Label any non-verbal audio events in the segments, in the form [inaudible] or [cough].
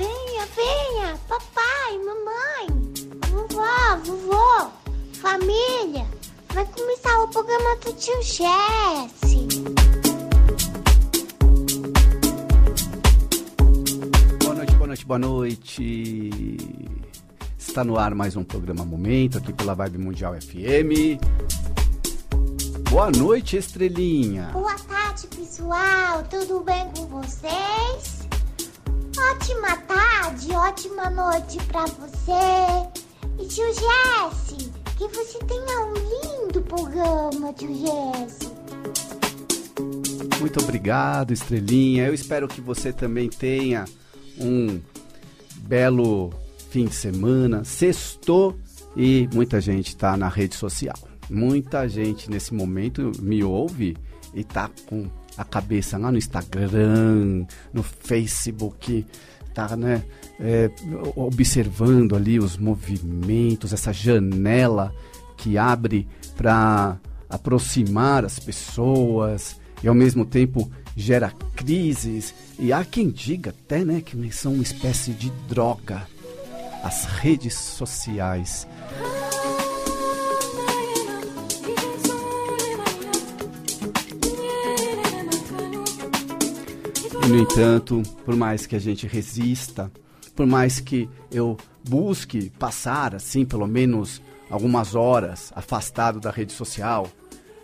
venha, venha, papai, mamãe, vovó, vovô, família. Vai começar o programa do tio Jesse. Boa noite, boa noite, boa noite. Está no ar mais um programa Momento aqui pela Vibe Mundial FM. Boa noite, Estrelinha. Boa tarde, pessoal. Tudo bem com vocês? Ótima tarde, ótima noite pra você. E tio Jesse, que você tenha um lindo programa, tio Jesse. Muito obrigado, Estrelinha. Eu espero que você também tenha um belo fim de semana. Sextou e muita gente está na rede social. Muita gente nesse momento me ouve e tá com a cabeça lá no Instagram, no Facebook, tá, né, é, observando ali os movimentos, essa janela que abre para aproximar as pessoas e ao mesmo tempo gera crises e há quem diga até, né, que são uma espécie de droga. As redes sociais. No entanto, por mais que a gente resista, por mais que eu busque passar, assim, pelo menos algumas horas afastado da rede social,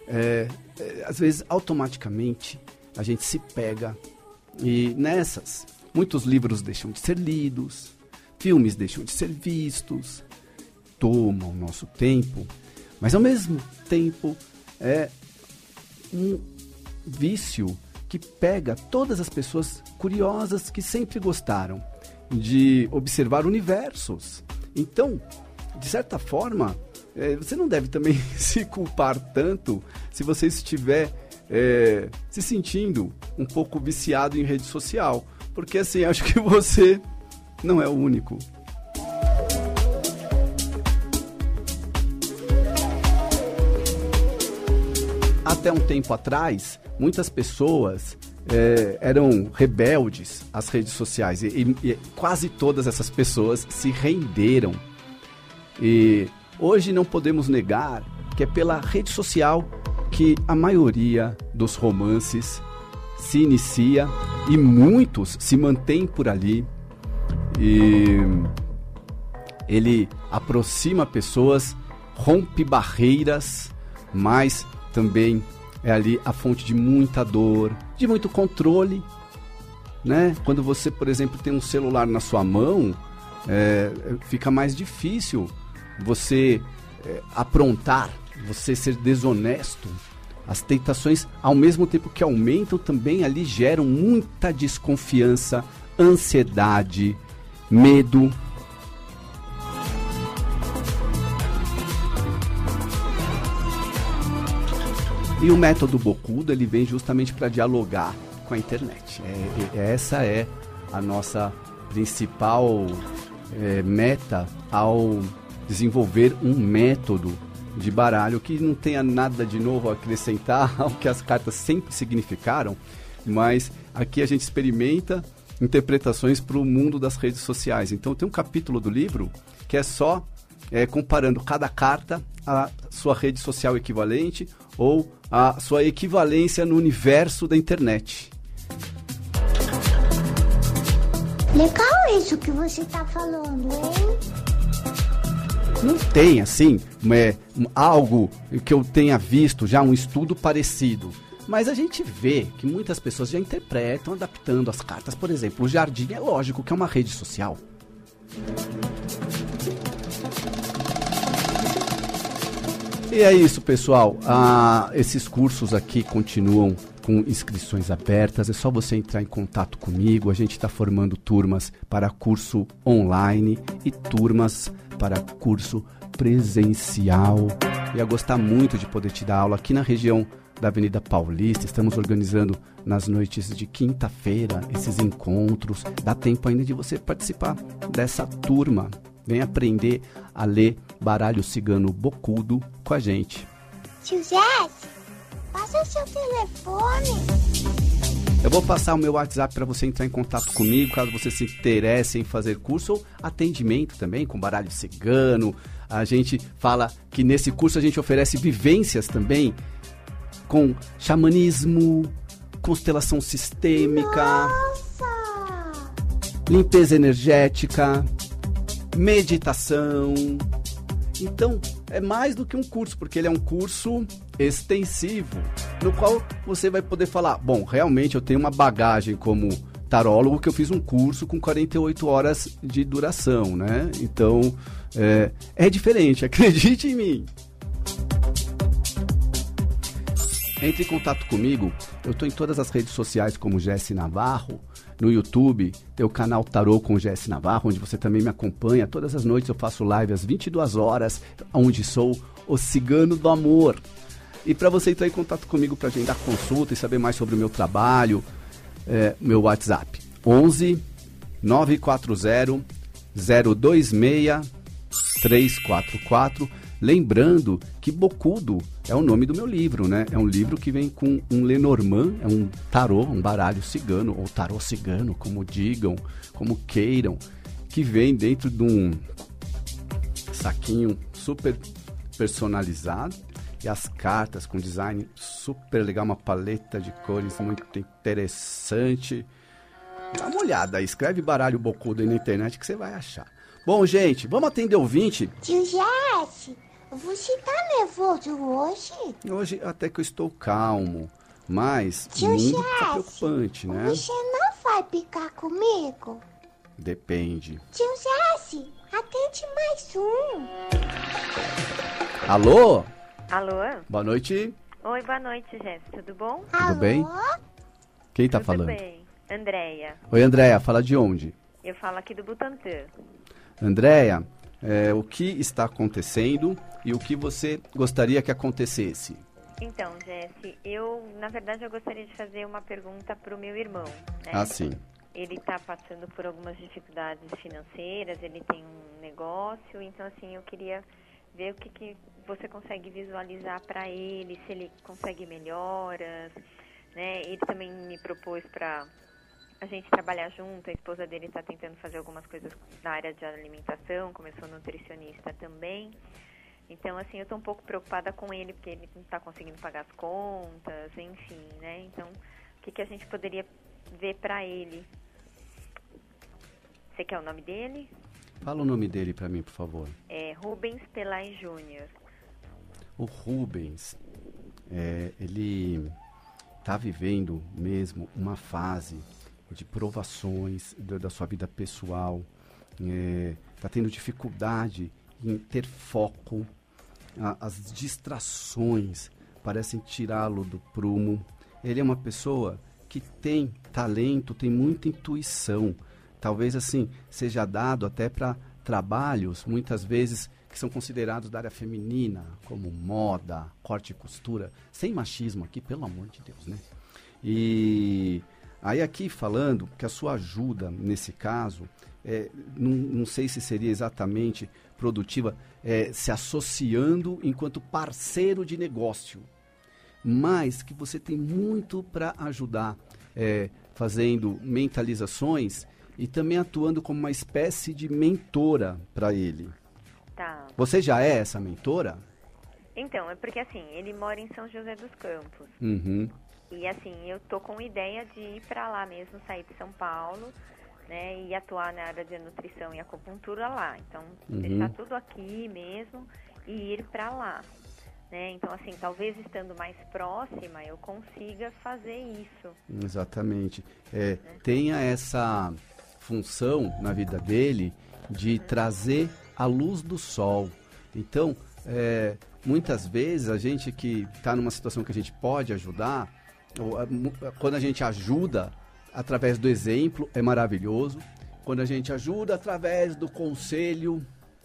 é, é, às vezes automaticamente a gente se pega e nessas muitos livros deixam de ser lidos, filmes deixam de ser vistos, tomam nosso tempo, mas ao mesmo tempo é um vício que pega todas as pessoas curiosas que sempre gostaram de observar universos. Então, de certa forma, é, você não deve também [laughs] se culpar tanto se você estiver é, se sentindo um pouco viciado em rede social. Porque assim, [laughs] acho que você não é o único. Até um tempo atrás, muitas pessoas é, eram rebeldes às redes sociais e, e, e, quase todas essas pessoas se renderam. E hoje não podemos negar que é pela rede social que a maioria dos romances se inicia e muitos se mantêm por ali. E ele aproxima pessoas, rompe barreiras, mas também é ali a fonte de muita dor, de muito controle, né? Quando você, por exemplo, tem um celular na sua mão, é, fica mais difícil você é, aprontar, você ser desonesto. As tentações, ao mesmo tempo que aumentam, também ali geram muita desconfiança, ansiedade, medo. E o método Bocudo ele vem justamente para dialogar com a internet. É, é, essa é a nossa principal é, meta ao desenvolver um método de baralho que não tenha nada de novo a acrescentar [laughs] ao que as cartas sempre significaram, mas aqui a gente experimenta interpretações para o mundo das redes sociais. Então tem um capítulo do livro que é só é, comparando cada carta à sua rede social equivalente ou a sua equivalência no universo da internet. Legal isso que você está falando, hein? Não tem, assim, é, algo que eu tenha visto já, um estudo parecido. Mas a gente vê que muitas pessoas já interpretam adaptando as cartas. Por exemplo, o Jardim é lógico que é uma rede social. E é isso, pessoal. Ah, esses cursos aqui continuam com inscrições abertas. É só você entrar em contato comigo. A gente está formando turmas para curso online e turmas para curso presencial. Ia gostar muito de poder te dar aula aqui na região da Avenida Paulista. Estamos organizando nas noites de quinta-feira esses encontros. Dá tempo ainda de você participar dessa turma. Vem aprender a ler baralho cigano bocudo com a gente. Tio Jesse, passa o seu telefone. Eu vou passar o meu WhatsApp para você entrar em contato comigo, caso você se interesse em fazer curso ou atendimento também com baralho cigano. A gente fala que nesse curso a gente oferece vivências também com xamanismo, constelação sistêmica, Nossa! limpeza energética, meditação. Então, é mais do que um curso, porque ele é um curso extensivo, no qual você vai poder falar: bom, realmente eu tenho uma bagagem como tarólogo que eu fiz um curso com 48 horas de duração, né? Então, é, é diferente, [laughs] acredite em mim. Entre em contato comigo. Eu estou em todas as redes sociais como Jesse Navarro. No YouTube tem o canal Tarô com Jesse Navarro, onde você também me acompanha. Todas as noites eu faço live às 22 horas, onde sou o cigano do amor. E para você entrar em contato comigo para agendar consulta e saber mais sobre o meu trabalho, é, meu WhatsApp 11 940 026 344 Lembrando que Bocudo é o nome do meu livro, né? É um livro que vem com um Lenormand, é um tarô, um baralho cigano, ou tarô cigano, como digam, como queiram, que vem dentro de um saquinho super personalizado e as cartas com design super legal, uma paleta de cores muito interessante. Dá uma olhada aí, escreve baralho Bocudo aí na internet que você vai achar. Bom, gente, vamos atender ouvinte? Tio Jesse, você tá nervoso hoje? Hoje até que eu estou calmo, mas Tio muito Jesse, preocupante, né? Você não vai picar comigo? Depende. Tio Jesse, atende mais um. Alô? Alô? Boa noite. Oi, boa noite, Jéssica. Tudo bom? Alô? bem? Quem tá Tudo falando? bem. Andréia. Oi, Andréia, fala de onde? Eu falo aqui do Butantã. Andréia, é, o que está acontecendo e o que você gostaria que acontecesse? Então, Jesse, eu, na verdade, eu gostaria de fazer uma pergunta para o meu irmão. Né? Ah, sim. Ele está passando por algumas dificuldades financeiras, ele tem um negócio, então, assim, eu queria ver o que, que você consegue visualizar para ele, se ele consegue melhoras, né? Ele também me propôs para a gente trabalhar junto, a esposa dele está tentando fazer algumas coisas na área de alimentação, começou nutricionista também. Então, assim, eu estou um pouco preocupada com ele, porque ele não está conseguindo pagar as contas, enfim, né? Então, o que, que a gente poderia ver para ele? Você quer o nome dele? Fala o nome dele para mim, por favor. É Rubens Pelai Júnior. O Rubens, é, ele está vivendo mesmo uma fase de provações da, da sua vida pessoal, está tendo dificuldade em ter foco, a- as distrações parecem tirá-lo do prumo. Ele é uma pessoa que tem talento, tem muita intuição. Talvez assim seja dado até para trabalhos, muitas vezes que são considerados da área feminina, como moda, corte e costura, sem machismo aqui, pelo amor de Deus, né? E aí aqui falando que a sua ajuda nesse caso, é, não, não sei se seria exatamente produtiva, é, se associando enquanto parceiro de negócio, mas que você tem muito para ajudar, é, fazendo mentalizações e também atuando como uma espécie de mentora para ele. Tá. Você já é essa mentora? Então, é porque assim, ele mora em São José dos Campos. Uhum. E assim, eu tô com ideia de ir para lá mesmo, sair de São Paulo, né, e atuar na área de nutrição e acupuntura lá. Então, Uhum. deixar tudo aqui mesmo e ir para lá. Né? Então, assim, talvez estando mais próxima, eu consiga fazer isso. Exatamente. É, tenha essa função na vida dele de trazer a luz do sol. Então, é, muitas vezes a gente que está numa situação que a gente pode ajudar, quando a gente ajuda através do exemplo, é maravilhoso. Quando a gente ajuda através do conselho,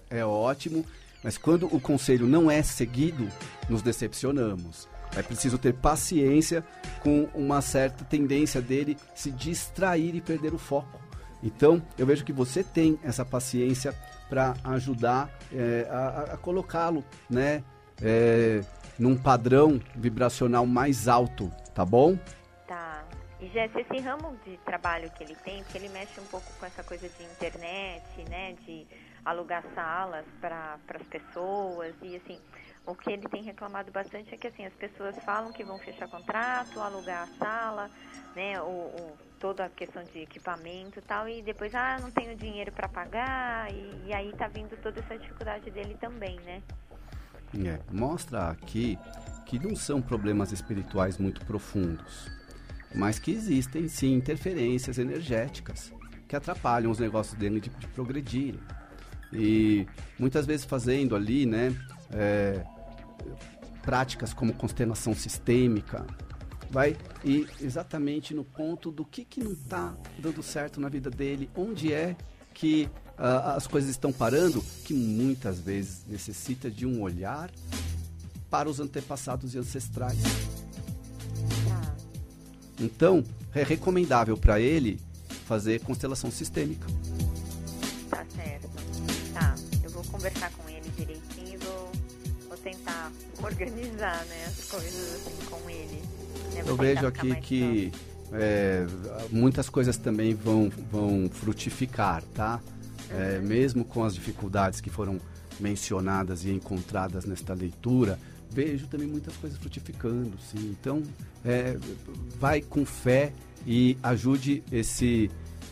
é ótimo. Mas quando o conselho não é seguido, nos decepcionamos. É preciso ter paciência com uma certa tendência dele se distrair e perder o foco. Então, eu vejo que você tem essa paciência para ajudar é, a, a- colocá-lo, né, é, num padrão vibracional mais alto, tá bom? Tá. E Jess, esse ramo de trabalho que ele tem, porque ele mexe um pouco com essa coisa de internet, né, de alugar salas para as pessoas e assim, o que ele tem reclamado bastante é que assim as pessoas falam que vão fechar contrato, alugar a sala, né, o, o toda a questão de equipamento e tal, e depois ah não tenho dinheiro para pagar e, e aí tá vindo toda essa dificuldade dele também, né? É, mostra aqui que não são problemas espirituais muito profundos mas que existem sim interferências energéticas que atrapalham os negócios dele de, de progredirem. E muitas vezes fazendo ali, né, é, práticas como constelação sistêmica, vai ir exatamente no ponto do que, que não está dando certo na vida dele, onde é que uh, as coisas estão parando, que muitas vezes necessita de um olhar para os antepassados e ancestrais. Então, é recomendável para ele fazer constelação sistêmica. Tá certo. Tá, eu vou conversar com ele direitinho e vou, vou tentar organizar né, as coisas assim com ele. Né, eu vejo aqui que é, muitas coisas também vão, vão frutificar, tá? É, mesmo com as dificuldades que foram mencionadas e encontradas nesta leitura, vejo também muitas coisas frutificando, sim. Então, é, vai com fé e ajude esse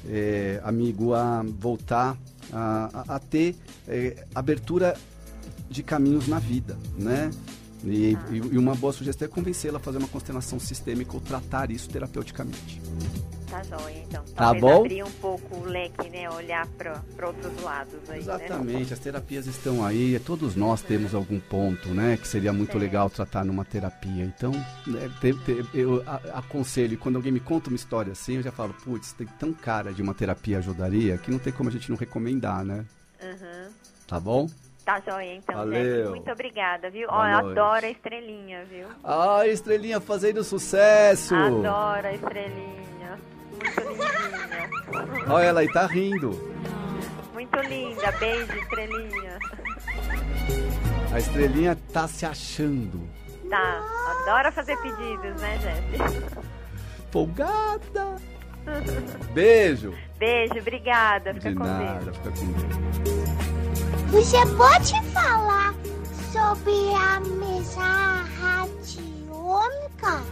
é, amigo a voltar a, a, ter é, abertura de caminhos na vida, né? E, e uma boa sugestão é convencê-la a fazer uma constelação sistêmica ou tratar isso terapeuticamente. Tá joia, então. Tá Talvez bom? abrir um pouco o leque, né? Olhar para outros lados aí, né? Exatamente, né? as terapias estão aí, todos nós temos algum ponto, né? Que seria muito é. legal tratar numa terapia. Então, né, eu aconselho, quando alguém me conta uma história assim, eu já falo, putz, tem tão cara de uma terapia ajudaria que não tem como a gente não recomendar, né? Uhum. Tá bom? Tá joia, então, Valeu. Gente. Muito obrigada, viu? Ó, eu adoro a estrelinha, viu? Ah, estrelinha fazendo sucesso! Adoro a estrelinha. Muito lindinha. Olha ela aí, tá rindo. Muito linda. Beijo, estrelinha. A estrelinha tá se achando. Tá. Adora fazer pedidos, né, Jéssica? Folgada. Beijo. Beijo, obrigada. Fica De com nada, Deus. fica com Deus. Você pode falar sobre a mesa radiônica?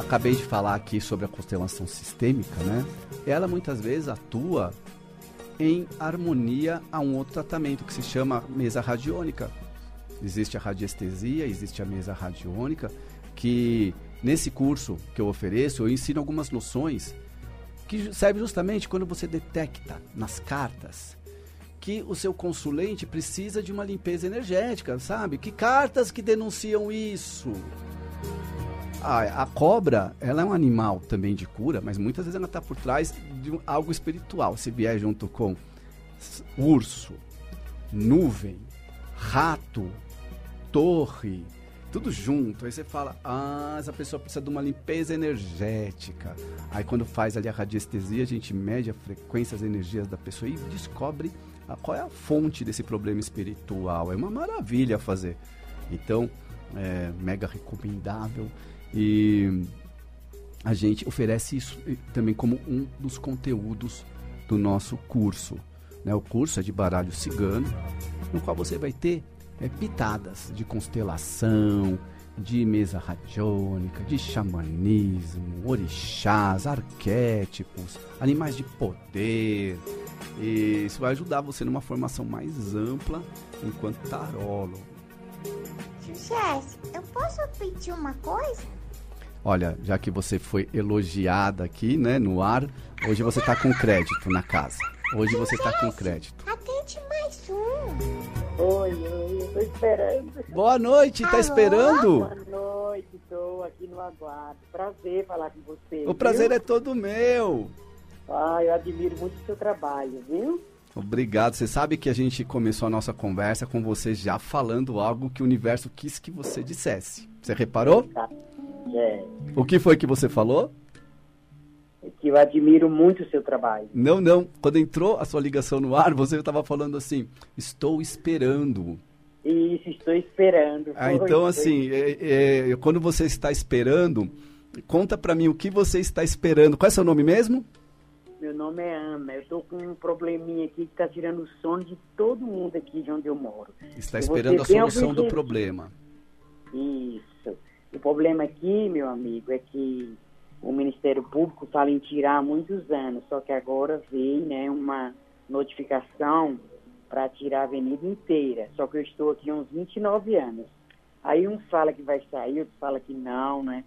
Acabei de falar aqui sobre a constelação sistêmica, né? Ela muitas vezes atua em harmonia a um outro tratamento que se chama mesa radiônica. Existe a radiestesia, existe a mesa radiônica, que nesse curso que eu ofereço, eu ensino algumas noções que servem justamente quando você detecta nas cartas que o seu consulente precisa de uma limpeza energética, sabe? Que cartas que denunciam isso? A, a, cobra, ela é um animal também de cura, mas muitas vezes ela está por trás de um, algo espiritual. Se vier junto com urso, nuvem, rato, torre, tudo junto. Aí você fala, ah, essa pessoa precisa de uma limpeza energética. Aí quando faz ali a radiestesia, a gente mede a frequência, as energias da pessoa e descobre a, qual é a fonte desse problema espiritual. É uma maravilha fazer. Então, é mega recomendável. E a gente oferece isso também como um dos conteúdos do nosso curso. Né? O curso é de baralho cigano, no qual você vai ter é, pitadas de constelação, de mesa radiônica, de xamanismo, orixás, arquétipos, animais de poder. E isso vai ajudar você numa formação mais ampla enquanto tarólogo. Jess, eu posso pedir uma coisa? Olha, já que você foi elogiada aqui, né, no ar, hoje você está com crédito na casa. Hoje você está com crédito. Atende mais um. Oi, oi, eu tô esperando. Boa noite, tá esperando? Boa noite, estou aqui no aguardo. Prazer falar com você. O prazer viu? é todo meu. Ah, eu admiro muito o seu trabalho, viu? Obrigado. Você sabe que a gente começou a nossa conversa com você já falando algo que o universo quis que você dissesse. Você reparou? É. O que foi que você falou? É que eu admiro muito o seu trabalho. Não, não. Quando entrou a sua ligação no ar, você estava falando assim: estou esperando. Isso, estou esperando. Ah, então, assim, é, é, quando você está esperando, Conta para mim o que você está esperando. Qual é seu nome mesmo? Meu nome é Ana. Eu tô com um probleminha aqui que tá tirando o sono de todo mundo aqui de onde eu moro. Está esperando a solução do problema. Isso. O problema aqui, meu amigo, é que o Ministério Público fala em tirar há muitos anos, só que agora veio né, uma notificação para tirar a avenida inteira. Só que eu estou aqui há uns 29 anos. Aí um fala que vai sair, outro fala que não, né?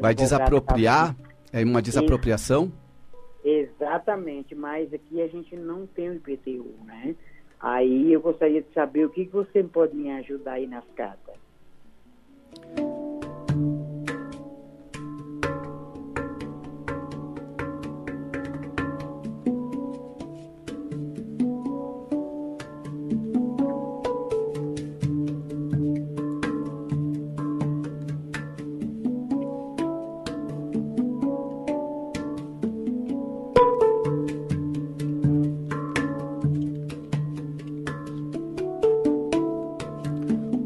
Vai desapropriar? É uma desapropriação? Exatamente, mas aqui a gente não tem o IPTU, né? Aí eu gostaria de saber o que, que você pode me ajudar aí nas cartas.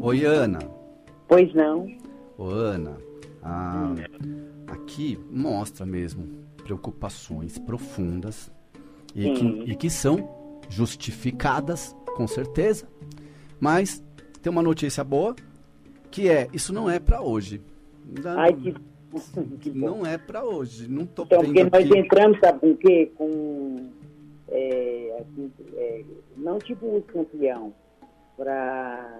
Oi, Ana. Pois não? Ô, Ana, a- aqui mostra mesmo preocupações profundas e que, e que são justificadas, com certeza, mas tem uma notícia boa, que é, isso não é para hoje. Não, Ai, que, [laughs] que não é para hoje, não tô Então, porque nós aqui. entramos, sabe com o quê? Com, é, assim, é, não tipo o campeão, para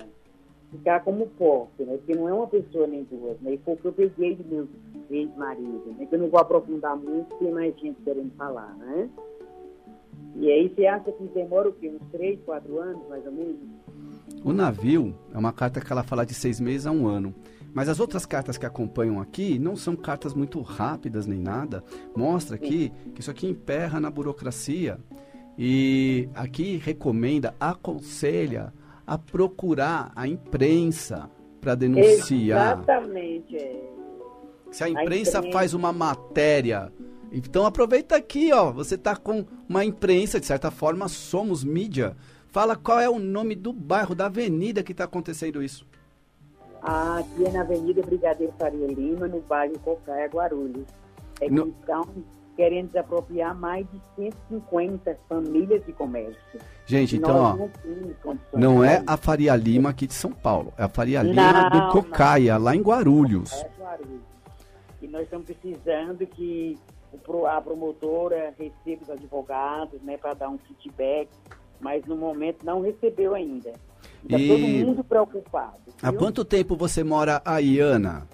ficar como porte, né? Porque não é uma pessoa nem duas, né? E foi o que eu peguei do meu ex-marido, né? Que eu não vou aprofundar muito, tem mais gente querendo falar, né? E aí você acha que demora o quê? Uns três, quatro anos, mais ou menos? O navio é uma carta que ela fala de seis meses a um ano. Mas as outras cartas que acompanham aqui não são cartas muito rápidas nem nada. Mostra aqui que isso aqui emperra na burocracia. E aqui recomenda, aconselha a procurar a imprensa para denunciar. Exatamente, é. Se a imprensa imprensa. faz uma matéria. Então aproveita aqui, ó. Você tá com uma imprensa, de certa forma, somos mídia. Fala qual é o nome do bairro, da avenida que está acontecendo isso. Ah, aqui é na Avenida Brigadeiro Faria Lima, no bairro Cocaia, Guarulhos. É que No- estão querendo desapropriar mais de 150 famílias de comércio. Gente, então, ó, não é né? a Faria Lima aqui de São Paulo, é a Faria Lima Não, do Cocaia, lá em Guarulhos. É Guarulhos. E nós estamos precisando que a promotora receba os advogados, né, para dar um feedback, mas no momento não recebeu ainda. Está E- todo mundo preocupado. Há viu? quanto tempo você mora aí, Ana?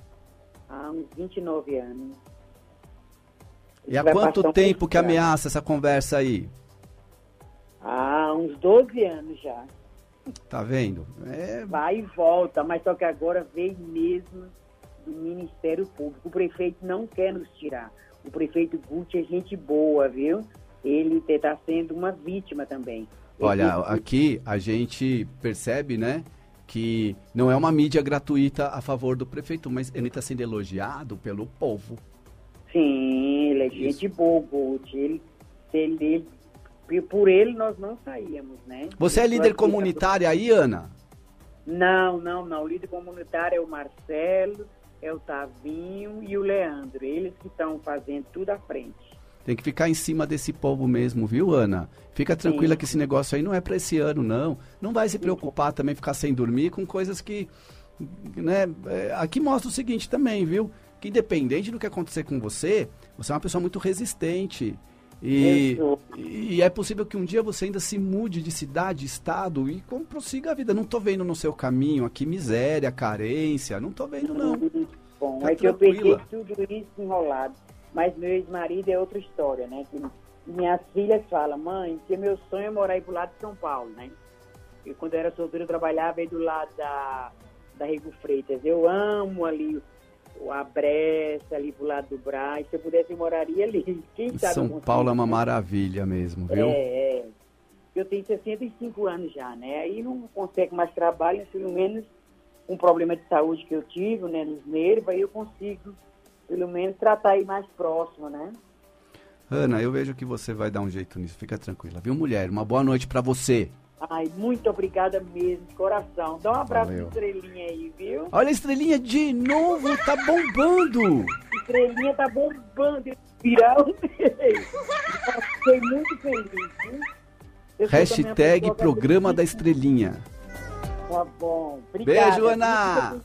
Há uns 29 anos. E há Vai quanto tempo que ameaça essa conversa aí? Há uns 12 anos já. Tá vendo? É, Vai e volta, mas só que agora veio mesmo do Ministério Público. O prefeito não quer nos tirar. O prefeito Gucci é gente boa, viu? Ele está sendo uma vítima também. Olha, aqui a gente percebe, né, que não é uma mídia gratuita a favor do prefeito, mas ele está sendo elogiado pelo povo. Sim, ele é Isso. gente boa, o Gucci. Ele, ele, ele- por ele nós não saíamos, né? Você é líder comunitária aí, Ana? Não, não, não. O líder comunitário é o Marcelo, é o Tavinho e o Leandro. Eles que estão fazendo tudo à frente. Tem que ficar em cima desse povo mesmo, viu, Ana? Fica tranquila Sim. que esse negócio aí não é para esse ano, não. Não vai se preocupar também ficar sem dormir com coisas que, né? é, Aqui mostra o seguinte também, viu? Que independente do que acontecer com você, você é uma pessoa muito resistente. E, e é possível que um dia você ainda se mude de cidade, estado e como prossiga a vida. Não tô vendo no seu caminho aqui miséria, carência, não tô vendo não. Bom, Tá é que eu peguei tranquila. tudo isso enrolado. Mas meu ex-marido é outra história, né? Que minhas filhas falam, mãe, que meu sonho é morar aí pro lado de São Paulo, né? Eu, quando eu era solteiro, eu trabalhava aí do lado da, da Rego Freitas. Eu amo ali a Bressa, ali pro lado do Brás. Se eu pudesse, eu moraria ali. Quem sabe São Paulo é uma maravilha mesmo, viu? É, é. Eu tenho 65 anos já, né? Aí não consegue mais trabalho, pelo menos um problema de saúde que eu tive, né, nos nervos, aí eu consigo, pelo menos, tratar aí mais próximo, né? Ana, eu vejo que você vai dar um jeito nisso, fica tranquila. Viu, mulher? Uma boa noite pra você. Ai, muito obrigada mesmo, de coração. Dá um abraço Valeu. pra estrelinha aí, viu? Olha a estrelinha de novo, tá bombando. Estrelinha tá bombando. Viral Fiquei muito feliz, viu? Eu Hashtag programa da acredita. estrelinha. Tá bom. Obrigada. Beijo, Ana.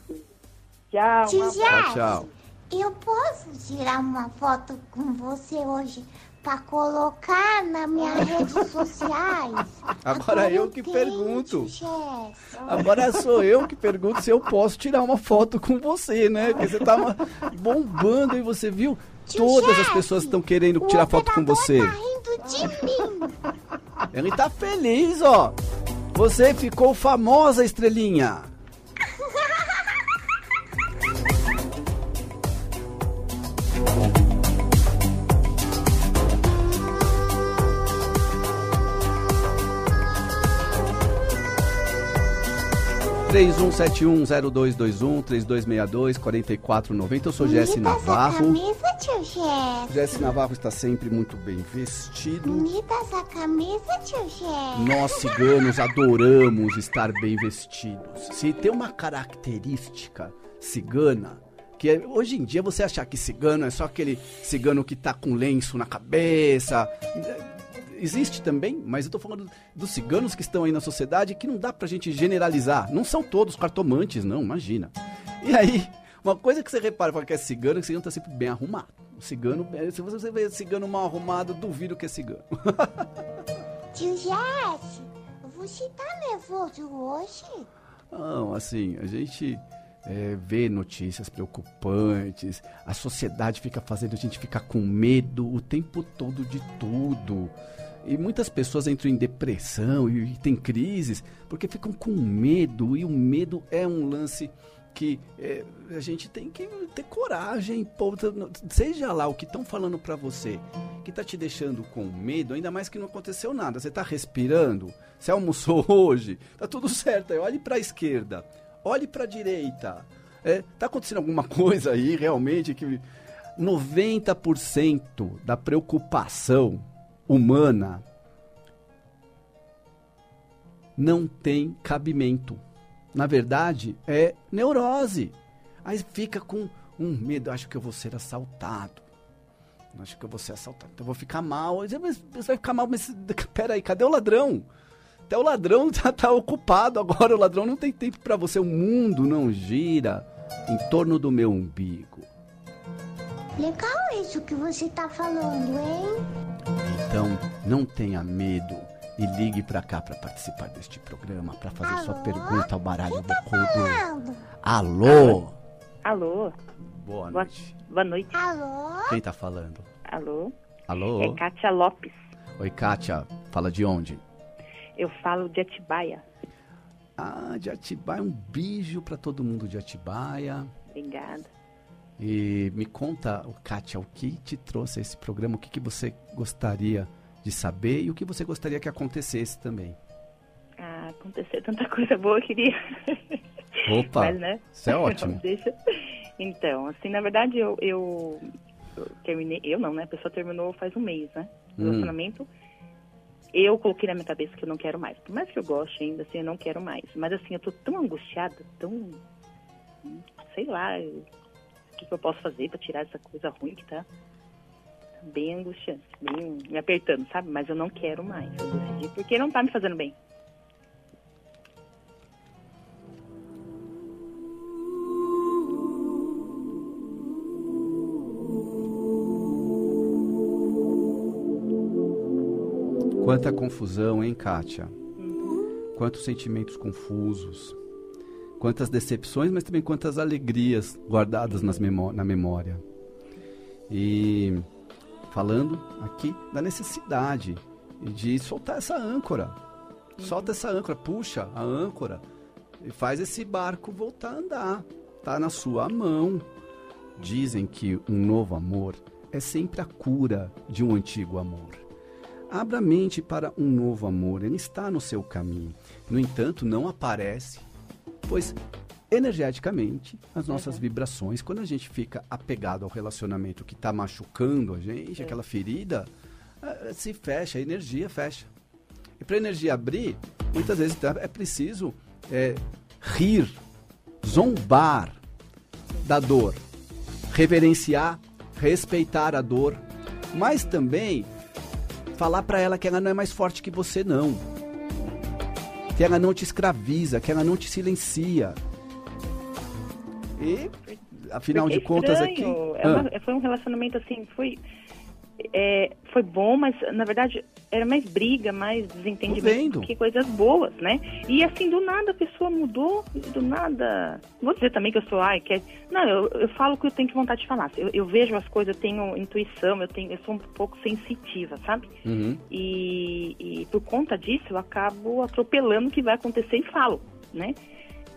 Tchau. Tchau, tchau. Eu posso tirar uma foto com você hoje pra colocar nas minhas [laughs] redes sociais? Agora eu que pergunto. Agora sou eu que pergunto se eu posso tirar uma foto com você, né? Porque você tava bombando e você viu? Tio Todas as pessoas estão querendo tirar foto com você. Tá rindo de mim. Ele tá feliz, ó. Você ficou famosa, estrelinha. [laughs] 31710221 3262 4490. Eu sou Jesse Navarro. Me a camisa, tio Jesse. Jesse Navarro está sempre muito bem vestido. Bonita essa camisa, tio Jesse. Nós ciganos adoramos estar bem vestidos. Se tem uma característica cigana, que é, hoje em dia você achar que cigano é só aquele cigano que tá com lenço na cabeça, Existe também, mas eu tô falando dos ciganos que estão aí na sociedade que não dá pra gente generalizar. Não são todos cartomantes, não, imagina. E aí, uma coisa que você repara que é cigano, é que o cigano tá sempre bem arrumado. O cigano, é, se você vê cigano mal arrumado, duvido que é cigano. [laughs] Tio Jess, você tá nervoso hoje? Não, assim, a gente é, vê notícias preocupantes, a sociedade fica fazendo a gente ficar com medo o tempo todo de tudo. E muitas pessoas entram em depressão e, e tem crises porque ficam com medo, e o medo é um lance que é, a gente tem que ter coragem, pô, seja lá o que estão falando pra você, que tá te deixando com medo, ainda mais que não aconteceu nada, você tá respirando, você almoçou [laughs] hoje, tá tudo certo, aí olhe pra esquerda, olhe pra direita, é, tá acontecendo alguma [laughs] coisa aí realmente que 90% da preocupação humana não tem cabimento. Na verdade, é neurose. Aí fica com um medo, acho que eu vou ser assaltado. Acho que eu vou ser assaltado. Então eu vou ficar mal. Mas você vai ficar mal, mas [laughs] peraí, cadê o ladrão? Até o ladrão [laughs] já tá ocupado agora. O ladrão não tem tempo para você. O mundo não gira em torno do meu umbigo. Legal isso que você tá falando, hein? Então, não tenha medo e ligue pra cá pra participar deste programa, pra fazer sua Alô? pergunta ao baralho Quem tá bocudo. falando? Alô? Alô, Boa boa, noite. boa noite. Alô? Quem tá falando? Alô, Alô? é Kátia Lopes. Oi, Kátia. Fala de onde? Eu falo de Atibaia. Ah, de Atibaia. Um beijo pra todo mundo de Atibaia. Obrigada. E me conta, Kátia, o que te trouxe a esse programa? O que, que você gostaria de saber e o que você gostaria que acontecesse também? Ah, aconteceu tanta [laughs] coisa boa, eu queria. Opa, Mas, né? isso é ótimo. [laughs] Então, assim, na verdade, eu, eu, eu terminei. Eu não, né? A pessoa terminou faz um mês, né? O Hum. relacionamento. Eu coloquei na minha cabeça que eu não quero mais. Por mais que eu goste ainda, assim, eu não quero mais. Mas, assim, eu tô tão angustiada, tão. Sei lá. eu- que, que eu posso fazer pra tirar essa coisa ruim que tá bem angustiante, bem me apertando, sabe? Mas eu não quero mais. Eu decidi porque não tá me fazendo bem. Quanta confusão, hein, Kátia? Quantos sentimentos confusos. Quantas decepções, mas também quantas alegrias guardadas nas memó na memória. E falando aqui da necessidade de soltar essa âncora. Solta essa âncora, puxa a âncora e faz esse barco voltar a andar. Tá na sua mão. Dizem que um novo amor é sempre a cura de um antigo amor. Abra a mente para um novo amor, ele está no seu caminho. No entanto, não aparece, pois energeticamente as nossas vibrações, quando a gente fica apegado ao relacionamento que está machucando a gente, aquela ferida, eh, se fecha, a energia fecha. E para a energia abrir, muitas vezes então, é preciso é, rir, zombar da dor, reverenciar, respeitar a dor, mas também falar para ela que ela não é mais forte que você não. Que ela não te escraviza, que ela não te silencia. E afinal Porque de é contas aqui. É Ah. uma- foi um relacionamento assim, foi é, foi bom, mas na verdade era mais briga, mais desentendimento que coisas boas, né? E assim, do nada a pessoa mudou, do nada. Vou dizer também que eu sou, ai, que é... Não, eu, eu falo o que eu tenho que vontade de falar. Eu, eu vejo as coisas, eu tenho intuição, eu, tenho, eu sou um pouco sensitiva, sabe? Uhum. E, e por conta disso eu acabo atropelando o que vai acontecer e falo, né?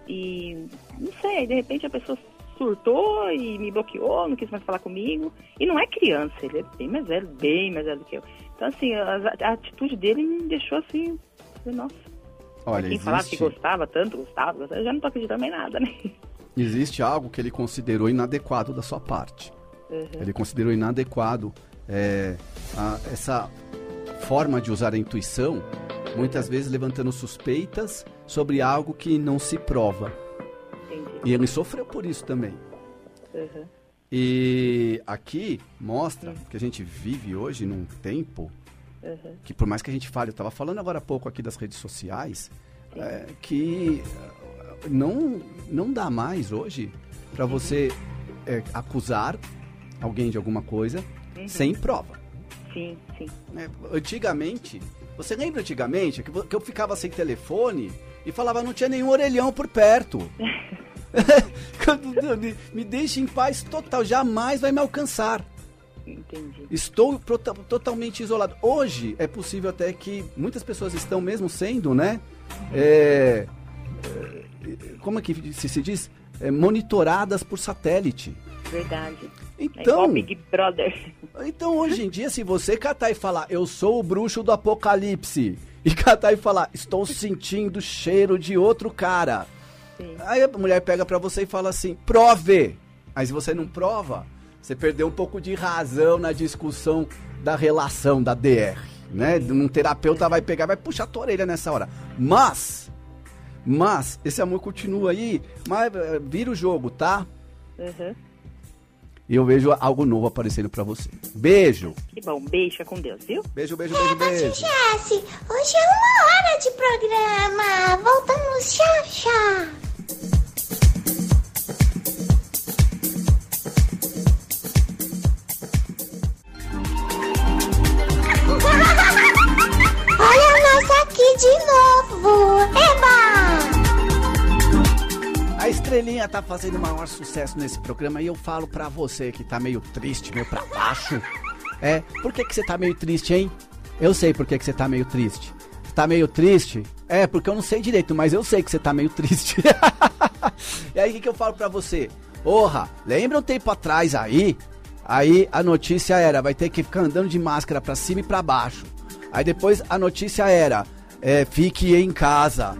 E não sei, de repente a pessoa surtou e me bloqueou, não quis mais falar comigo. E não é criança, ele é bem mais velho, bem mais velho do que eu. Então, assim, a, a atitude dele me deixou assim, nossa, Olha, quem falava que existe, gostava tanto, gostava, gostava, eu já não tô acreditando em nada, [laughs] né? existe algo que ele considerou inadequado da sua parte. Uhum. Ele considerou inadequado é, a- essa forma de usar a intuição, muitas vezes levantando suspeitas sobre algo que não se prova. Entendi. E ele sofreu por isso também. Uhum. E aqui mostra que a gente vive hoje num tempo Uhum. que por mais que a gente fale, eu estava falando agora há pouco aqui das redes sociais, é, que eh, não, não dá mais hoje para você é, acusar alguém de alguma coisa sem prova. Sim, sim. né? Antigamente, você lembra antigamente que eu ficava sem telefone e falava não tinha nenhum orelhão por perto. [laughs] [laughs] Me, deixe em paz total, jamais vai me alcançar. Entendi. Estou totalmente isolado. Hoje é possível até que muitas pessoas estão mesmo sendo, né? é, é, como é que se, se diz? É, monitoradas por satélite. Verdade. É Então, Big Brother. [laughs] então hoje em dia, se você catar e falar, eu sou o bruxo do apocalipse, [laughs] e catar e falar, estou sentindo o cheiro de outro cara. Aí a mulher pega pra você e fala assim, prove! Aí se você não prova, você perdeu um pouco de razão na discussão da relação da DR, né? Um terapeuta vai pegar, vai puxar a tua orelha nessa hora. Mas, mas, esse amor continua aí, mas eh, vira o jogo, tá? Uhum. E eu vejo algo novo aparecendo pra você. Beijo! Que bom. Beijo, fica com Deus, viu? Beijo, beijo, beijo, beijo. Jesse, hoje é uma hora de programa. Voltamos já já. Olha nós aqui de novo. Eba! A estrelinha tá fazendo o maior sucesso nesse programa e eu falo pra você que tá meio triste, meio pra baixo. É, por que que você tá meio triste, hein? Eu sei por que que você tá meio triste. Tá meio triste? É, porque eu não sei direito, mas eu sei que você tá meio triste. [laughs] e aí o que que eu falo pra você? Porra, lembra um tempo atrás aí? Aí a notícia era, vai ter que ficar andando de máscara pra cima e pra baixo. Aí depois a notícia era, é, fique em casa.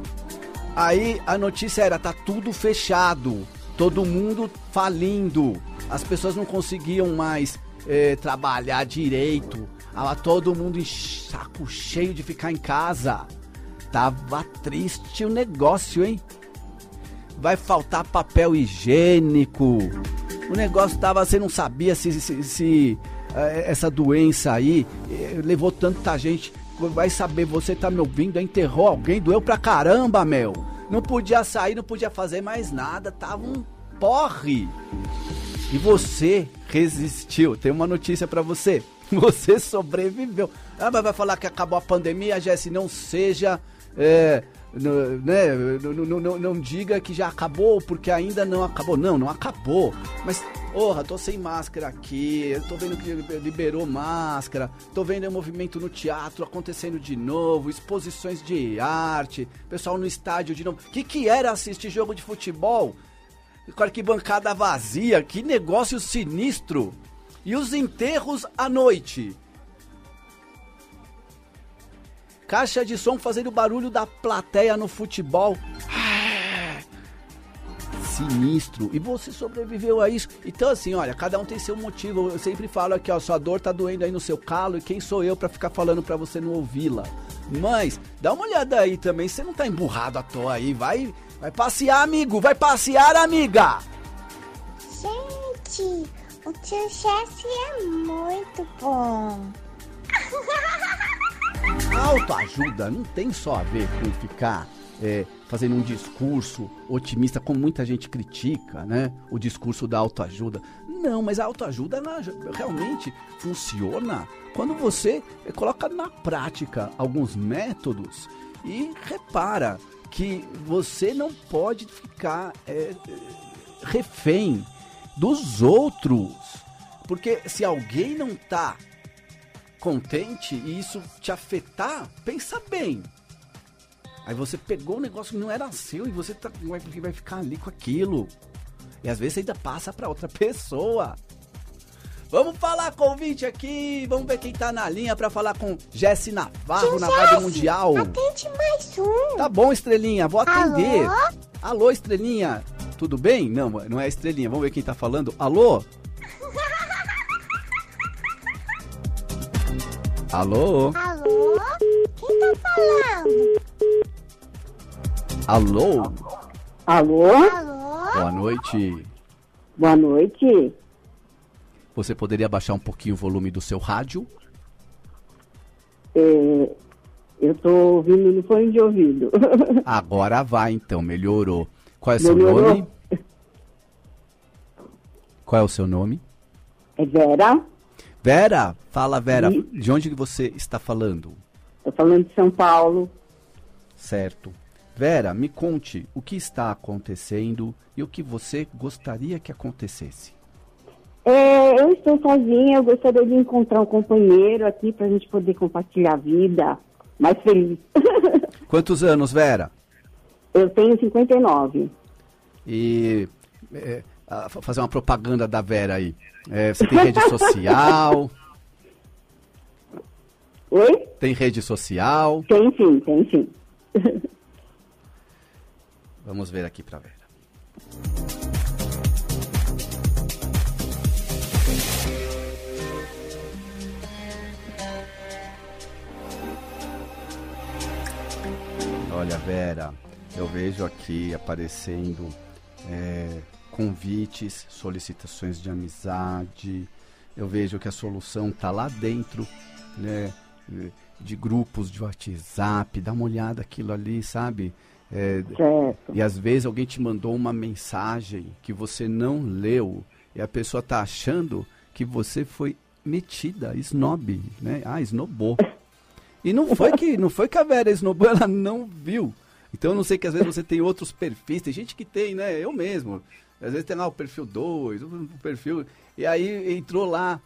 Aí a notícia era, tá tudo fechado, todo mundo falindo, as pessoas não conseguiam mais eh, trabalhar direito, tava todo mundo em saco cheio de ficar em casa. Tava triste o negócio, hein? Vai faltar papel higiênico. O negócio tava, você não sabia se, se- se, eh, essa doença aí eh, levou tanta gente. Vai saber, você tá me ouvindo, enterrou alguém, doeu pra caramba, meu. Não podia sair, não podia fazer mais nada, tava um porre. E você resistiu. Tem uma notícia pra você. [laughs] Você sobreviveu. Ah, mas vai falar que acabou a pandemia, Jesse, não seja. é, né, não diga que já acabou, porque ainda não acabou. Não, não acabou. Mas, porra, tô sem máscara aqui. Tô vendo que liberou máscara. Tô vendo o movimento no teatro acontecendo de novo. Exposições de arte. Pessoal no estádio de novo. O que, que era assistir jogo de futebol? com arquibancada vazia, que negócio sinistro. E os enterros à noite. Caixa de som fazendo barulho da plateia no futebol. sinistro e você sobreviveu a isso. Então, assim, olha, cada um tem seu motivo. Eu sempre falo aqui, ó, sua dor tá doendo aí no seu calo e quem sou eu para ficar falando para você não ouvi-la? Mas, dá uma olhada aí também, você não tá emburrado à toa aí, vai, vai passear, amigo, vai passear, amiga! Gente, o tio Jesse é muito bom. Autoajuda não tem só a ver com ficar é, fazendo um discurso otimista, como muita gente critica, né? O discurso da autoajuda. Não, mas a autoajuda realmente funciona quando você é, coloca na prática alguns métodos e repara que você não pode ficar é, refém dos outros. Porque se alguém não está contente e isso te afetar, pensa bem. Aí você pegou um negócio que não era seu e você tá, vai, vai ficar ali com aquilo. E às vezes ainda passa para outra [laughs] pessoa. Vamos falar com o ouvinte aqui. Vamos ver quem tá na linha para falar com Jesse Navarro Tio na Rádio Mundial. Atende mais um. Tá bom, Estrelinha, vou atender. Alô? Alô, Estrelinha. Tudo bem? Não, não é Estrelinha. Vamos ver quem tá falando. Alô? Alô? Alô? Quem tá falando? Alô? Alô? Alô? Boa noite. Boa noite. Você poderia baixar um pouquinho o volume do seu rádio? É, eu tô ouvindo no fone de ouvido. [laughs] Agora vai então, melhorou. Qual é o seu Melhorou? nome? Qual é o seu nome? É Vera, Vera, fala Vera, Sim. de onde você está falando? tô falando de São Paulo. Certo. Vera, me conte o que está acontecendo e o que você gostaria que acontecesse. É, eu estou sozinha, eu gostaria de encontrar um companheiro aqui pra gente poder compartilhar a vida mais feliz. [laughs] Quantos anos, Vera? Eu tenho 59. E é, fazer uma propaganda da Vera aí. É, você tem rede social? Oi? Tem rede social? Tem sim, tem sim. [laughs] Vamos ver aqui pra Vera. Olha, Vera, eu vejo aqui aparecendo é, convites, solicitações de amizade. Eu vejo que a solução tá lá dentro, né? De grupos de WhatsApp. Dá uma olhada aquilo ali, sabe? É, e às vezes alguém te mandou uma mensagem que você não leu e a pessoa tá achando que você foi metida, snob, né? Ah, snobou. E não foi que não foi que a Vera snobou, ela não viu. Então eu não sei que às vezes você tem outros perfis, tem gente que tem, né? Eu mesmo. Às vezes tem lá o perfil 2, o perfil. E aí entrou lá.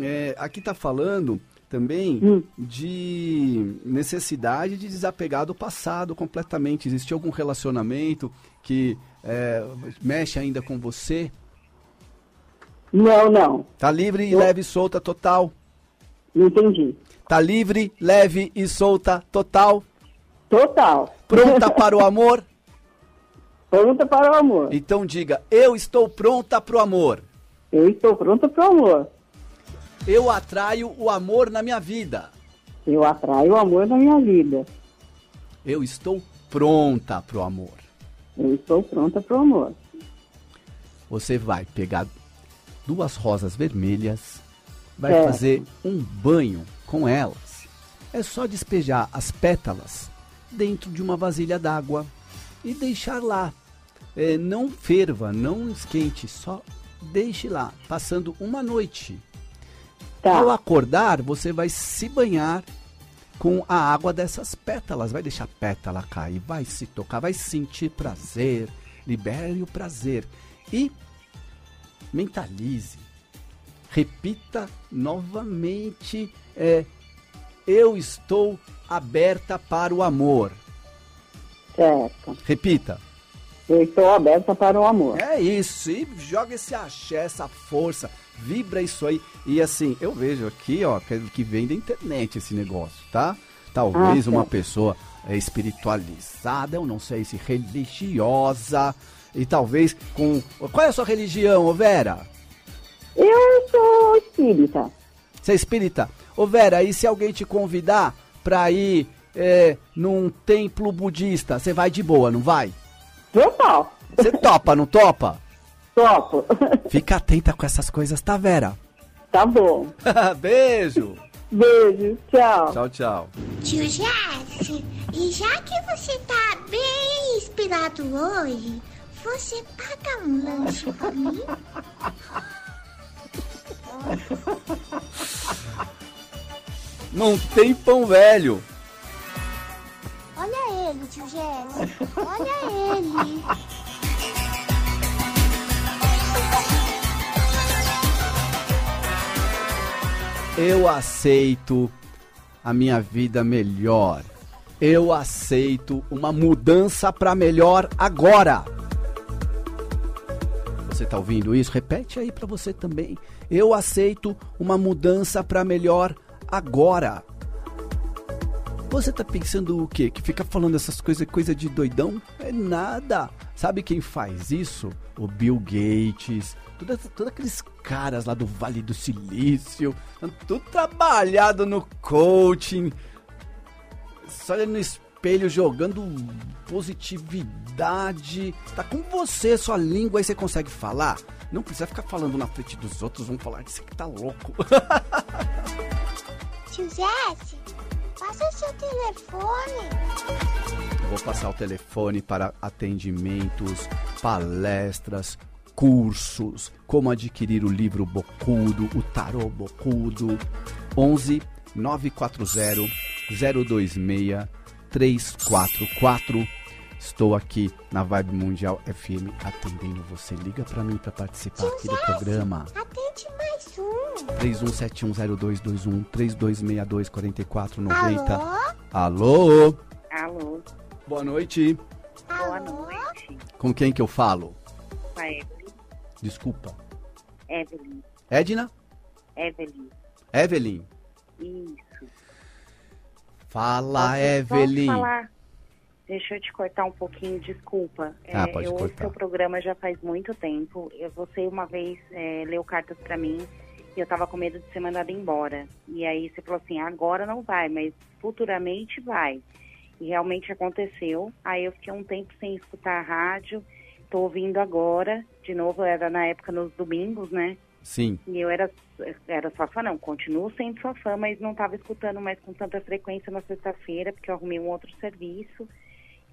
é, aqui tá falando também Hum. de necessidade de desapegar do passado completamente. Existe algum relacionamento que é, mexe ainda com você? Não, não. Tá livre e Eu- leve e solta total. Entendi. Tá livre, leve e solta total. Total. Pronta para o amor? Pronta para o amor. Então diga: Eu estou pronta para o amor. Eu estou pronta para o amor. Eu atraio o amor na minha vida. Eu atraio o amor na minha vida. Eu estou pronta para o amor. Eu estou pronta para o amor. Você vai pegar duas rosas vermelhas, vai fazer um banho com elas. É só despejar as pétalas dentro de uma vasilha d'água e deixar lá. É, não ferva, não esquente, só deixe lá, passando uma noite. Ao Tá. acordar, você vai se banhar com a água dessas pétalas. Vai deixar a pétala cair, vai se tocar, vai sentir prazer. Libere o prazer. E mentalize. Repita novamente: é, Eu estou aberta para o amor. Certo. Repita. Eu estou aberta para o amor. É isso, e joga esse axé, essa força, vibra isso aí. E assim, eu vejo aqui, ó, que, que vem da internet esse negócio, tá? Talvez Ah, uma pessoa é, espiritualizada, eu não sei se religiosa, e talvez com. Qual é a sua religião, ô Vera? Eu sou espírita. Você é espírita? Ô Vera, e se alguém te convidar pra ir é, num templo budista, você vai de boa, não vai? Eu topo. Você topa, não topa? Topo. Fica atenta com essas coisas, tá, Vera? Tá bom. [laughs] Beijo! Beijo. Tchau. Tchau, tchau. Tio Jesse, e já que você tá bem inspirado hoje, você paga um lanche pra mim? [laughs] Não tem pão velho. Olha ele, tio Jesse. Olha ele. Eu aceito a minha vida melhor. Eu aceito uma mudança para melhor agora. Você tá ouvindo isso? Repete aí para você também. Eu aceito uma mudança para melhor agora. Você tá pensando o quê? Que fica falando essas coisas, coisa de doidão? É nada. Sabe quem faz isso? O Bill Gates, todos aqueles caras lá do Vale do Silício, tão tudo trabalhado no coaching. Só olha no espelho jogando positividade. Tá com você, sua língua aí você consegue falar. Não precisa ficar falando na frente dos outros, vão falar que você que tá louco. [laughs] Tio Jesse, passa o seu telefone. Vou passar o telefone para atendimentos, palestras, cursos, como adquirir o livro Bocudo, o Tarô Bocudo. 11 940 026 344. Estou aqui na Vibe Mundial FM atendendo você. Liga para mim para participar aqui do programa. Atende mais um. 31710221 3262 4490. Alô? Alô? Alô, Boa noite. boa Alô? noite. Com quem que eu falo? Com a Evelyn. Desculpa. Evelyn. Edna? Evelyn. Evelyn? Isso. Fala, Evelyn. Posso falar? Deixa eu te cortar um pouquinho, desculpa. Ah, É, pode eu ouço cortar. seu programa já faz muito tempo. Eu, você uma vez é, leu cartas pra mim e eu tava com medo de ser mandada embora. E aí você falou assim, agora não vai, mas futuramente vai. E realmente aconteceu. Aí eu fiquei um tempo sem escutar a rádio. Tô ouvindo agora. De novo, era na época nos domingos, né? Sim. E eu era, era sua fã, não, continuo sendo sua fã, mas não estava escutando mais com tanta frequência na sexta-feira, porque eu arrumei um outro serviço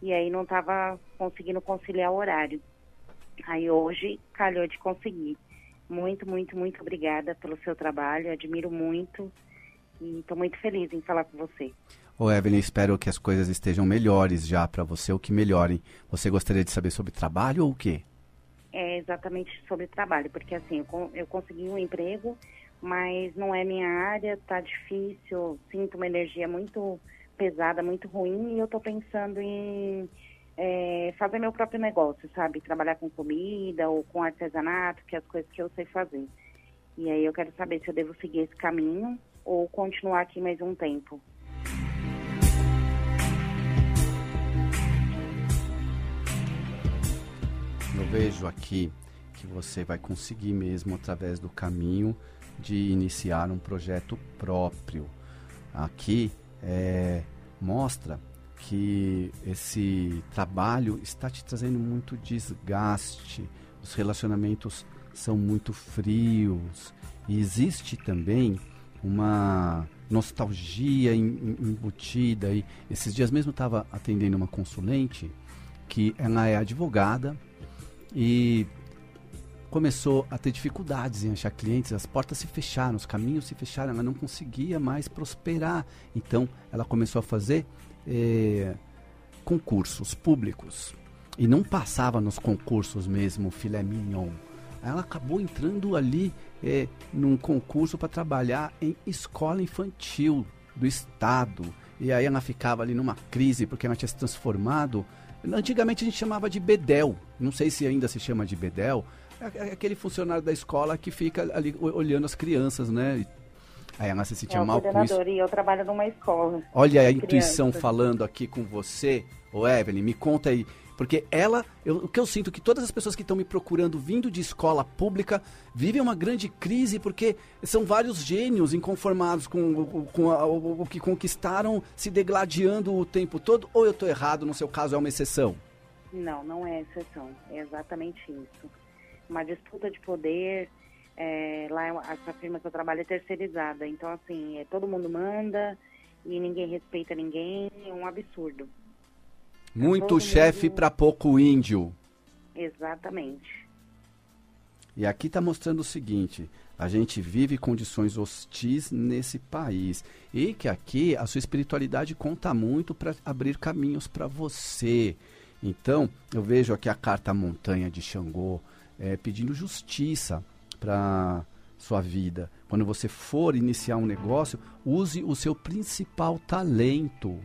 e aí não estava conseguindo conciliar o horário. Aí hoje calhou de conseguir. Muito, muito, muito obrigada pelo seu trabalho, admiro muito e estou muito feliz em falar com você. Ô, Evelyn, espero que as coisas estejam melhores já pra você, ou que melhorem. Você gostaria de saber sobre trabalho ou o quê? é exatamente sobre trabalho, porque assim, eu, eu consegui um emprego, mas não é minha área, tá difícil, sinto uma energia muito pesada, muito ruim, e eu tô pensando em é, fazer meu próprio negócio, sabe? Trabalhar com comida ou com artesanato, que é as coisas que eu sei fazer. E aí eu quero saber se eu devo seguir esse caminho ou continuar aqui mais um tempo. Eu vejo aqui que você vai conseguir mesmo através do caminho de iniciar um projeto próprio. Aqui é, mostra que esse trabalho está te trazendo muito desgaste, os relacionamentos são muito frios e existe também uma nostalgia em- em- embutida. E esses dias mesmo estava atendendo uma consulente que ela é advogada e começou a ter dificuldades em achar clientes, as portas se fecharam, os caminhos se fecharam, ela não conseguia mais prosperar. Então, ela começou a fazer eh, concursos públicos e não passava nos concursos mesmo filé mignon. Ela acabou entrando ali eh, num concurso para trabalhar em escola infantil do estado. E aí ela ficava ali numa crise porque ela tinha se transformado Antigamente a gente chamava de bedel, não sei se ainda se chama de bedel, aquele funcionário da escola que fica ali o- olhando as crianças, né? Aí ela se sentia é o mal com isso. e eu trabalho numa escola. Olha a intuição crianças. falando aqui com você, ô Evelyn, me conta aí. Porque ela, eu- o que eu sinto é que todas as pessoas que estão me procurando vindo de escola pública vivem uma grande crise porque são vários gênios inconformados com, o- com a- o, o que conquistaram, se degladiando o tempo todo. Ou eu estou errado, no seu caso é uma exceção? Não, não é exceção. É exatamente isso. Uma disputa de poder. é, lá é essa firma que eu trabalho é terceirizada. Então, assim, é, todo mundo manda e ninguém respeita ninguém. É um absurdo. Muito todo chefe mundo- para pouco índio. Exatamente. E aqui está mostrando o seguinte: a gente vive condições hostis nesse país e que aqui a sua espiritualidade conta muito para abrir caminhos para você. Então, eu vejo aqui a carta Montanha de Xangô eh, pedindo justiça para sua vida. Quando você for iniciar um negócio, use o seu principal talento.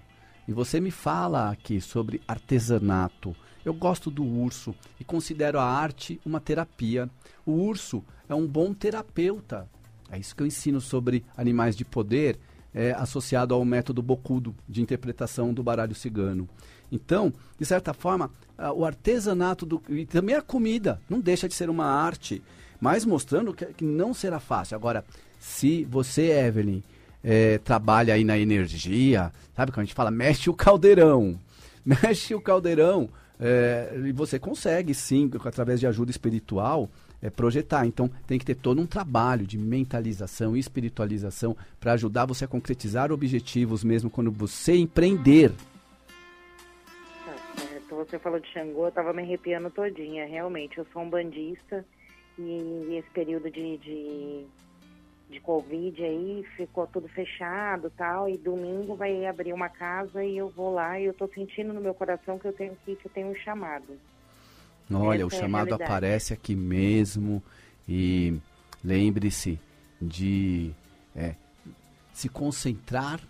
E você me fala aqui sobre artesanato. Eu gosto do urso e considero a arte uma terapia. O urso é um bom terapeuta. É isso que eu ensino sobre animais de poder, é, associado ao método Bocudo de interpretação do baralho cigano. Então, de certa forma, o artesanato do, e também a comida não deixa de ser uma arte, mas mostrando que, que não será fácil. Agora, se você, Evelyn, é, trabalha aí na energia, sabe quando a gente fala, mexe o caldeirão, [laughs] mexe o caldeirão, é, e você consegue sim, através de ajuda espiritual, é, projetar. Então tem que ter todo um trabalho de mentalização e espiritualização para ajudar você a concretizar objetivos mesmo quando você empreender. Certo. Você falou de Xangô, eu tava me arrepiando todinha. Realmente, eu sou um bandista e esse período de, de, de Covid aí ficou tudo fechado e tal. E domingo vai abrir uma casa e eu vou lá e eu tô sentindo no meu coração que eu tenho que, que eu tenho um chamado. Olha, o Essa é a chamado aparece aqui mesmo e lembre-se de é, se concentrar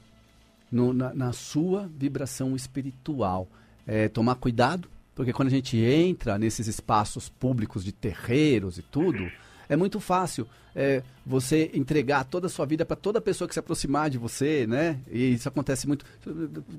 no- na, na sua vibração espiritual. É, tomar cuidado, porque quando a gente entra nesses espaços públicos de terreiros e tudo, é muito fácil é, você entregar toda a sua vida para toda pessoa que se aproximar de você, né? E isso acontece muito.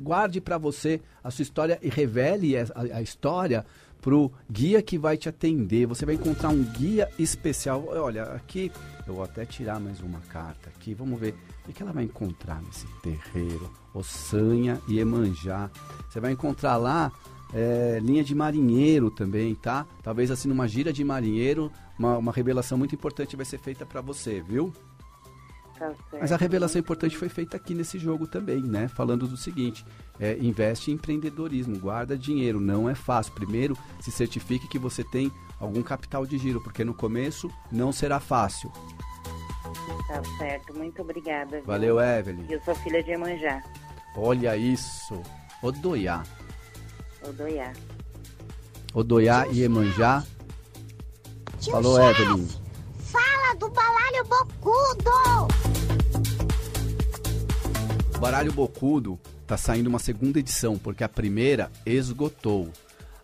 Guarde para você a sua história e revele a, a- a história pro guia que vai te atender. Você vai encontrar um guia especial. Olha, aqui eu vou até tirar mais uma carta aqui. Vamos ver o que ela vai encontrar nesse terreiro. Ossanha e Emanjá. Você vai encontrar lá é, linha de marinheiro também, tá? Talvez assim numa gira de marinheiro, uma, uma revelação muito importante vai ser feita para você, viu? Tá. Mas a revelação importante foi feita aqui nesse jogo também, né? Falando do seguinte: é, investe em empreendedorismo, guarda dinheiro, não é fácil. Primeiro, se certifique que você tem algum capital de giro, porque no começo não será fácil. Tá certo. Muito obrigada. viu? Valeu, Evelyn. Eu sou filha de Emanjá, Olha isso. Odoiá. Odoiá. Odoiá e Emanjá. Falou, Evelyn. Do baralho bocudo! O Baralho Bocudo tá saindo uma segunda edição, porque a primeira esgotou.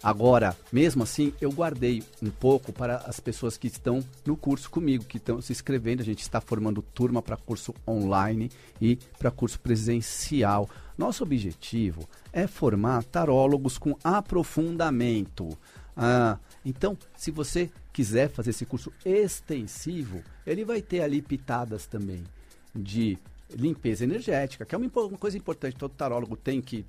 Agora, mesmo assim, eu guardei um pouco para as pessoas que estão no curso comigo, que estão se inscrevendo. A gente está formando turma para curso online e para curso presencial. Nosso objetivo é formar tarólogos com aprofundamento. Ah, então, se você quiser fazer esse curso extensivo, ele vai ter ali pitadas também de limpeza energética, que é uma, uma coisa importante. Todo tarólogo tem que.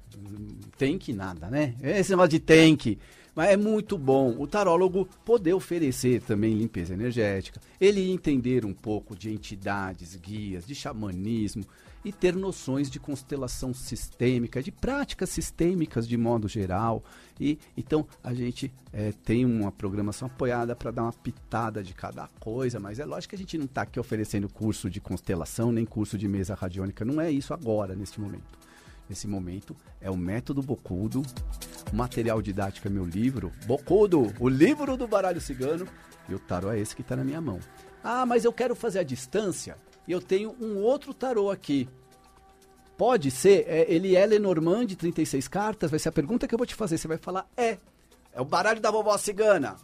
Tem que nada, né? Esse negócio de tem que. Mas é muito bom o tarólogo poder oferecer também limpeza energética, ele entender um pouco de entidades, guias, de xamanismo e ter noções de constelação sistêmica, de práticas sistêmicas de modo geral. E então a gente eh, tem uma programação apoiada para dar uma pitada de cada coisa, mas é lógico que a gente não está aqui oferecendo curso de constelação nem curso de mesa radiônica, não é isso agora, neste momento. Nesse momento é o método Bocudo, o material didático é meu livro, Bocudo, o livro do baralho cigano, e o tarô é esse que está na minha mão. Ah, mas eu quero fazer a distância e eu tenho um outro tarô aqui. Pode ser, é, ele é Lenormand de 36 cartas, vai ser a pergunta que eu vou te fazer. Você vai falar, é, é o baralho da vovó cigana.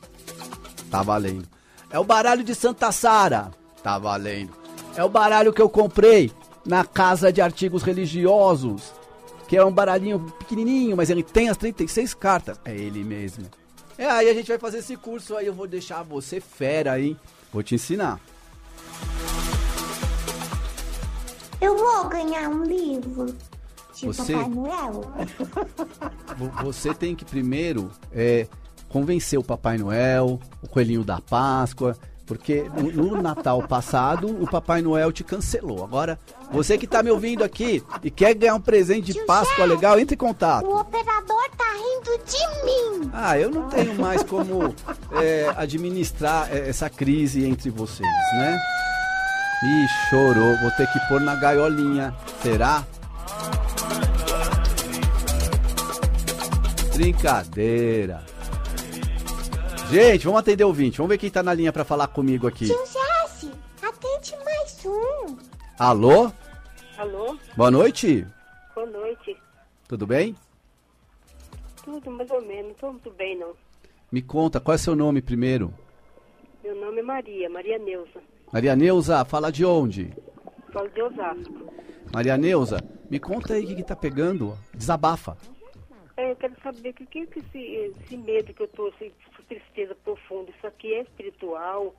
Tá valendo. É o baralho de Santa Sara. Tá valendo. É o baralho que eu comprei na casa de artigos religiosos. Que é um baralhinho pequenininho, mas ele tem as 36 cartas. É ele mesmo. É, aí a gente vai fazer esse curso aí. Eu vou deixar você fera, hein? Vou te ensinar. Vou ganhar um livro de Você- Papai Noel. [laughs] Vo- Você tem que primeiro é, convencer o Papai Noel, o Coelhinho da Páscoa, porque no, Natal passado o Papai Noel te cancelou. Agora, você que está me ouvindo aqui e quer ganhar um presente de Tio Páscoa Zé, legal, entre em contato. O operador tá rindo de mim. Ah, eu não tenho mais como é, administrar é, essa crise entre vocês, né? Ih, chorou. Vou ter que pôr na gaiolinha. Será? Brincadeira. Gente, vamos atender o ouvinte. Vamos ver quem tá na linha pra falar comigo aqui. Tio Jesse, atende mais um. Alô? Alô, Boa noite. boa noite. Tudo bem? Tudo mais ou menos, não estou muito bem não. Me conta, qual é seu nome primeiro? Meu nome é Maria, Maria Neuza. Maria Neuza, fala de onde? Falo de Osasco. Maria Neuza, me conta aí o que, que tá pegando. Desabafa. É, eu quero saber o que, que que esse, esse medo que eu estou, essa tristeza profunda, isso aqui é espiritual?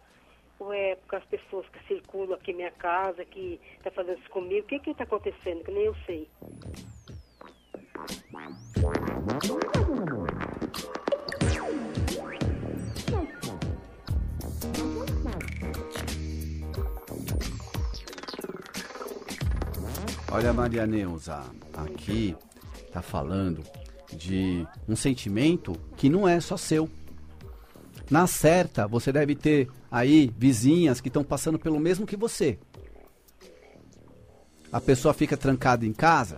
Ou é por causa das pessoas que circulam aqui minha casa, que tá fazendo isso comigo? O que que está acontecendo? Que nem eu sei. Olha, Maria Neuza, aqui tá falando de um sentimento que não é só seu. Na certa, você deve ter aí vizinhas que estão passando pelo mesmo que você. A pessoa fica trancada em casa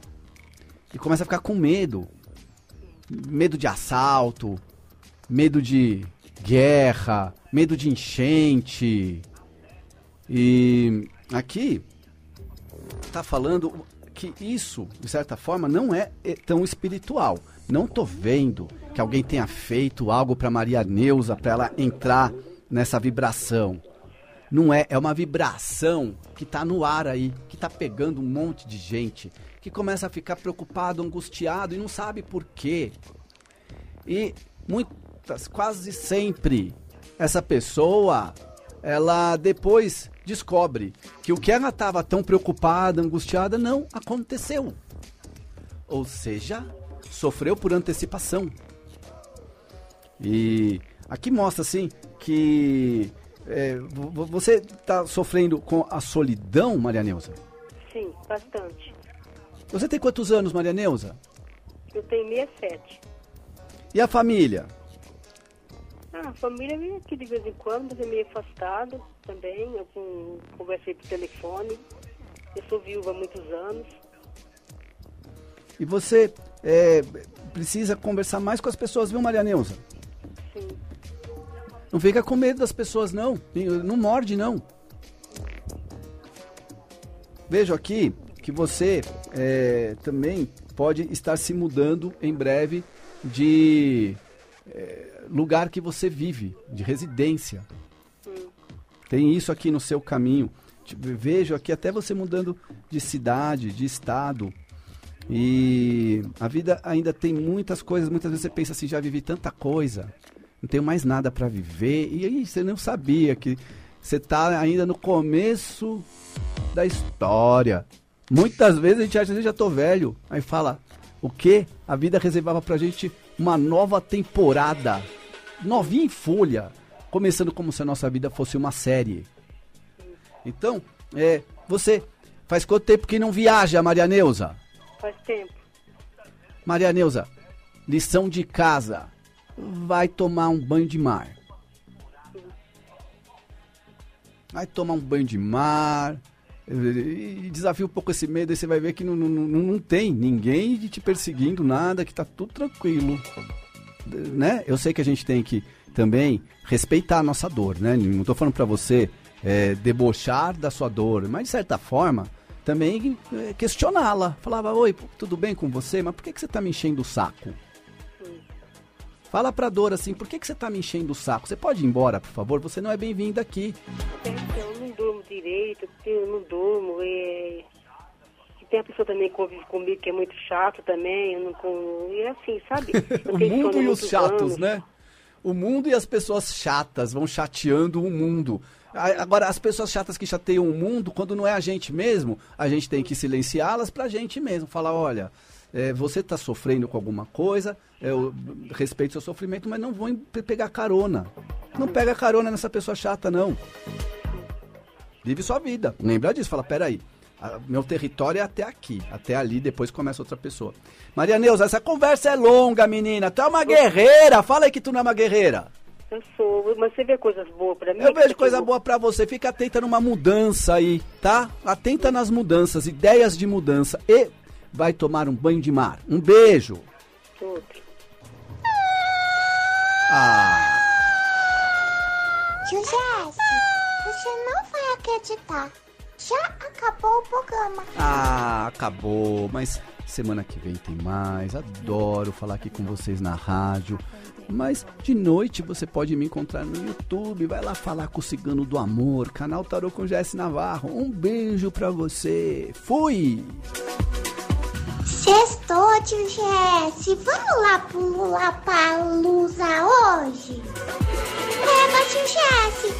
e começa a ficar com medo. Medo de assalto, medo de guerra, medo de enchente. E aqui tá falando que isso, de certa forma, não é eh, tão espiritual. Não tô vendo que alguém tenha feito algo para Maria Neuza para ela entrar nessa vibração. Não é, é uma vibração que tá no ar aí, que tá pegando um monte de gente, que começa a ficar preocupado, angustiado e não sabe por quê. E muitas, quase sempre, essa pessoa, ela depois descobre que o que ela estava tão preocupada, angustiada, não aconteceu. Ou seja, sofreu por antecipação. E aqui mostra assim que é, vo- vo- você está sofrendo com a solidão, Maria Neuza. Sim, bastante. Você tem quantos anos, Maria Neuza? Eu tenho 67. E a família? Ah, a família vem aqui de vez em quando, mas é meio afastado também. Eu com, conversei por telefone. Eu sou viúva há muitos anos. E você é, precisa conversar mais com as pessoas, viu, Maria Neuza? Sim. Não fica com medo das pessoas, não. Não morde, não. Vejo aqui que você é, também pode estar se mudando em breve de é, lugar que você vive, de residência. Tem isso aqui no seu caminho. Vejo aqui até você mudando de cidade, de estado. E a vida ainda tem muitas coisas. Muitas vezes você pensa assim: já vivi tanta coisa, não tenho mais nada para viver. E aí você não sabia que você está ainda no começo da história. Muitas vezes a gente acha que já tô velho. Aí fala: o que? A vida reservava pra gente uma nova temporada, novinha em folha, começando como se a nossa vida fosse uma série. Então, é, você faz quanto tempo que não viaja, Maria Neuza? Faz tempo. Maria Neuza, lição de casa. Vai tomar um banho de mar. Vai tomar um banho de mar. E desafia um pouco esse medo, aí você vai ver que não, não, não, tem ninguém te perseguindo, nada, que tá tudo tranquilo. Né? Eu sei que a gente tem que também respeitar a nossa dor, né? Não tô falando pra você é, debochar da sua dor, mas de certa forma também é, questioná-la. Falava, oi, tudo bem com você? Mas por que, que você tá me enchendo o saco? Fala pra dor assim, por que, que você tá me enchendo o saco? Você pode ir embora, por favor? Você não é bem-vindo aqui. Eu não durmo direito, eu não durmo. E, e tem a pessoa também que convive comigo que é muito chato também. Eu não, com, e é assim, sabe? [laughs] O mundo e os chatos, anos. né? O mundo e as pessoas chatas vão chateando o mundo. Agora, as pessoas chatas que chateiam o mundo, quando não é a gente mesmo, a gente tem que silenciá-las pra gente mesmo. Falar, olha, é, você tá sofrendo com alguma coisa, eu respeito seu sofrimento, mas não vou pegar carona. Não pega carona nessa pessoa chata, não. Vive sua vida. Lembra disso, fala, peraí. a- Meu território é até aqui, até ali, depois começa outra pessoa. Maria Neuza, essa conversa é longa, menina. Tu é uma guerreira. Fala aí que tu não é uma guerreira. Eu sou, mas você vê coisas boas pra mim? Eu vejo coisa eu- boa pra você. Fica atenta numa mudança aí, tá? Atenta nas mudanças, ideias de mudança. E vai tomar um banho de mar. Um beijo. Outro. Ah, você não vai acreditar. Já acabou o programa. ah, acabou. Mas semana que vem tem mais. Adoro falar aqui com vocês na rádio. Mas de noite você pode me encontrar no YouTube. Vai lá falar com o Cigano do Amor, canal Tarô com Jesse Navarro. Um beijo pra você. Fui! Sextou, tio Jesse. Vamos lá pular pra Lusa hoje? É, Leva, tio Jesse.